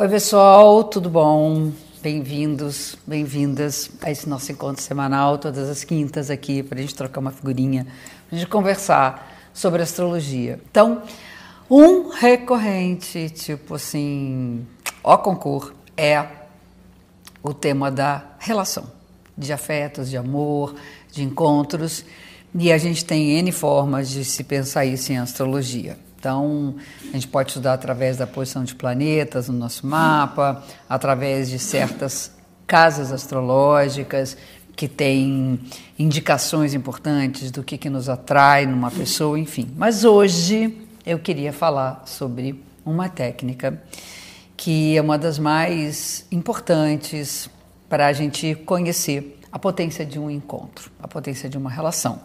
Oi, pessoal, tudo bom? Bem-vindos, bem-vindas a esse nosso encontro semanal, todas as quintas aqui, para a gente trocar uma figurinha, para a gente conversar sobre astrologia. Então, um recorrente, tipo assim, ó concurso, é o tema da relação, de afetos, de amor, de encontros, e a gente tem N formas de se pensar isso em astrologia. Então, a gente pode estudar através da posição de planetas no nosso mapa, através de certas casas astrológicas que têm indicações importantes do que, que nos atrai numa pessoa, enfim. Mas hoje eu queria falar sobre uma técnica que é uma das mais importantes para a gente conhecer a potência de um encontro, a potência de uma relação.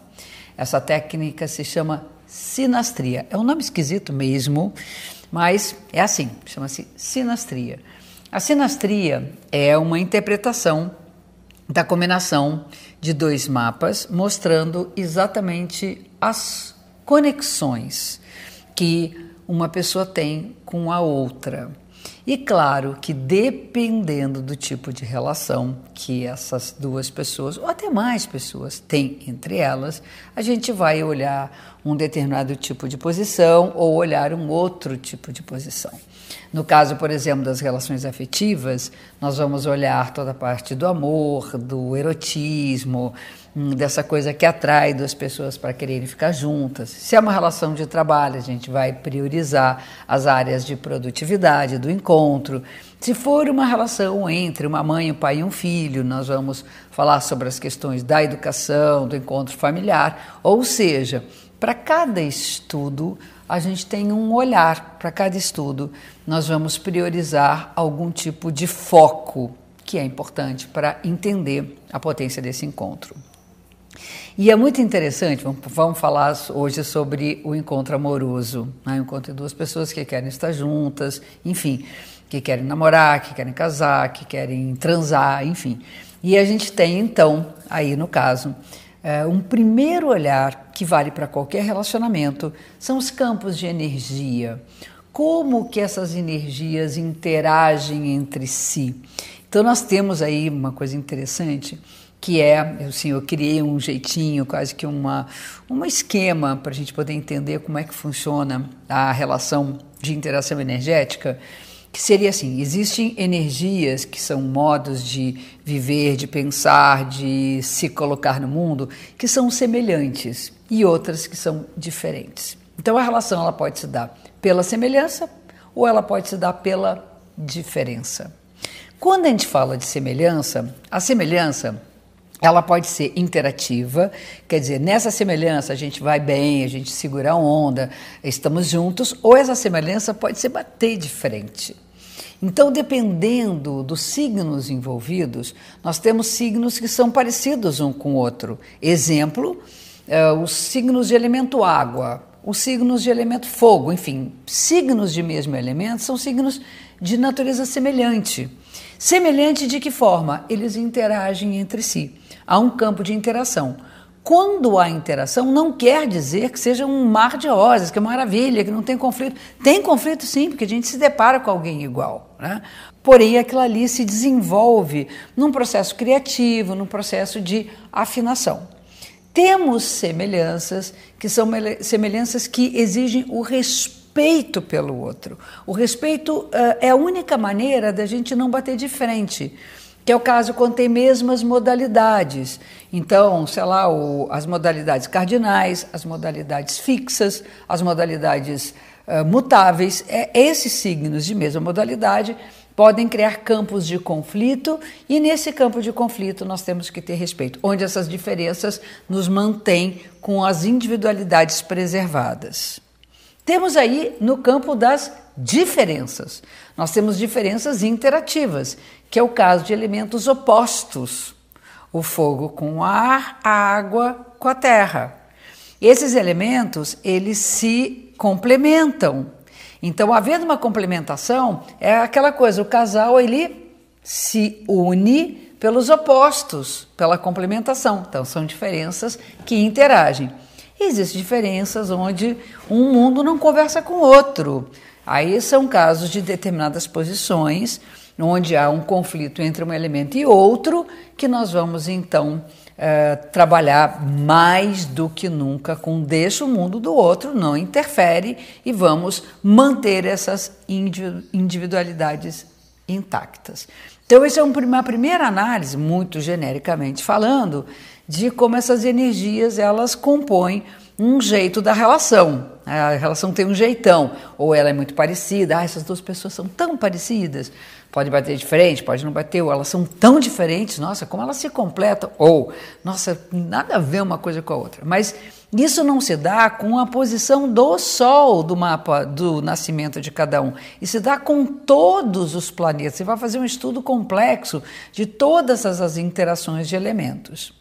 Essa técnica se chama sinastria. É um nome esquisito mesmo, mas é assim, chama-se sinastria. A sinastria é uma interpretação da combinação de dois mapas, mostrando exatamente as conexões que uma pessoa tem com a outra. E claro que dependendo do tipo de relação que essas duas pessoas, ou até mais pessoas, têm entre elas, a gente vai olhar um determinado tipo de posição ou olhar um outro tipo de posição. No caso, por exemplo, das relações afetivas, nós vamos olhar toda a parte do amor, do erotismo, hum, dessa coisa que atrai duas pessoas para quererem ficar juntas. Se é uma relação de trabalho, a gente vai priorizar as áreas de produtividade do encontro. Se for uma relação entre uma mãe, um pai e um filho, nós vamos falar sobre as questões da educação, do encontro familiar, ou seja, para cada estudo, a gente tem um olhar para cada estudo. Nós vamos priorizar algum tipo de foco que é importante para entender a potência desse encontro. E é muito interessante, vamos falar hoje sobre o encontro amoroso, né? o encontro de duas pessoas que querem estar juntas, enfim, que querem namorar, que querem casar, que querem transar, enfim. E a gente tem então, aí no caso, é, um primeiro olhar que vale para qualquer relacionamento são os campos de energia. Como que essas energias interagem entre si? Então nós temos aí uma coisa interessante que é, assim, eu criei um jeitinho, quase que uma, um esquema para a gente poder entender como é que funciona a relação de interação energética que seria assim: existem energias que são modos de viver, de pensar, de se colocar no mundo, que são semelhantes e outras que são diferentes. Então a relação ela pode se dar pela semelhança ou ela pode se dar pela diferença. Quando a gente fala de semelhança, a semelhança ela pode ser interativa, quer dizer, nessa semelhança a gente vai bem, a gente segura a onda, estamos juntos, ou essa semelhança pode ser bater de frente. Então, dependendo dos signos envolvidos, nós temos signos que são parecidos um com o outro. Exemplo, uh, os signos de elemento água, os signos de elemento fogo, enfim, signos de mesmo elemento são signos de natureza semelhante. Semelhante de que forma? Eles interagem entre si. Há um campo de interação. Quando há interação, não quer dizer que seja um mar de rosas, que é maravilha, que não tem conflito. Tem conflito sim, porque a gente se depara com alguém igual. Né? Porém, aquilo ali se desenvolve num processo criativo, num processo de afinação. Temos semelhanças que são semelhanças que exigem o respeito pelo outro. O respeito uh, é a única maneira da gente não bater de frente que é o caso quando tem mesmas modalidades. Então, sei lá, o, as modalidades cardinais, as modalidades fixas, as modalidades uh, mutáveis, é, esses signos de mesma modalidade podem criar campos de conflito e nesse campo de conflito nós temos que ter respeito, onde essas diferenças nos mantêm com as individualidades preservadas. Temos aí no campo das diferenças. Nós temos diferenças interativas, que é o caso de elementos opostos: o fogo com o ar, a água com a terra. Esses elementos, eles se complementam. Então, havendo uma complementação, é aquela coisa, o casal ele se une pelos opostos, pela complementação. Então, são diferenças que interagem. Existem diferenças onde um mundo não conversa com o outro. Aí são casos de determinadas posições, onde há um conflito entre um elemento e outro, que nós vamos então é, trabalhar mais do que nunca com deixa o mundo do outro, não interfere e vamos manter essas individualidades intactas. Então, essa é uma primeira análise, muito genericamente falando, de como essas energias elas compõem um jeito da relação. A relação tem um jeitão, ou ela é muito parecida, ah, essas duas pessoas são tão parecidas, pode bater de frente, pode não bater, ou elas são tão diferentes, nossa, como elas se completam, ou, nossa, nada a ver uma coisa com a outra. Mas isso não se dá com a posição do Sol do mapa do nascimento de cada um. Isso se dá com todos os planetas. Você vai fazer um estudo complexo de todas as interações de elementos.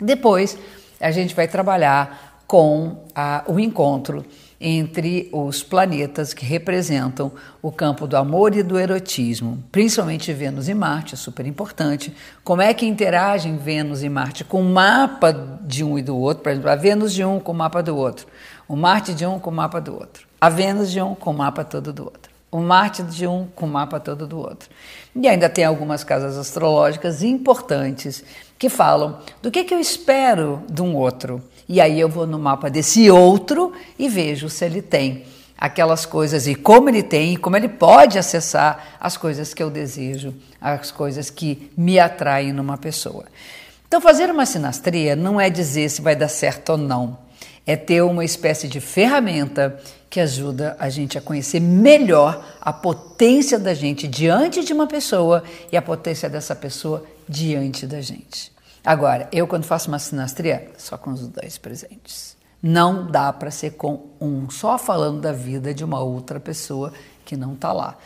Depois, a gente vai trabalhar com a, o encontro entre os planetas que representam o campo do amor e do erotismo, principalmente Vênus e Marte, é super importante. Como é que interagem Vênus e Marte com o mapa de um e do outro? Por exemplo, a Vênus de um com o mapa do outro, o Marte de um com o mapa do outro, a Vênus de um com o mapa todo do outro, o Marte de um com o mapa todo do outro. E ainda tem algumas casas astrológicas importantes que falam do que, que eu espero de um outro e aí eu vou no mapa desse outro e vejo se ele tem aquelas coisas e como ele tem e como ele pode acessar as coisas que eu desejo, as coisas que me atraem numa pessoa. Então, fazer uma sinastria não é dizer se vai dar certo ou não, é ter uma espécie de ferramenta que ajuda a gente a conhecer melhor a potência da gente diante de uma pessoa e a potência dessa pessoa diante da gente. Agora, eu quando faço uma sinastria, só com os dois presentes. Não dá para ser com um, só falando da vida de uma outra pessoa que não está lá.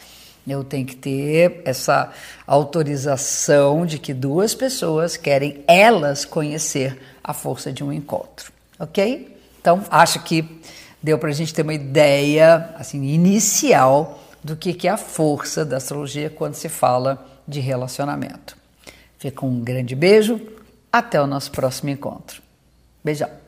Eu tenho que ter essa autorização de que duas pessoas querem elas conhecer a força de um encontro, ok? Então, acho que deu para a gente ter uma ideia assim inicial do que, que é a força da astrologia quando se fala de relacionamento. Fica um grande beijo, até o nosso próximo encontro. Beijão!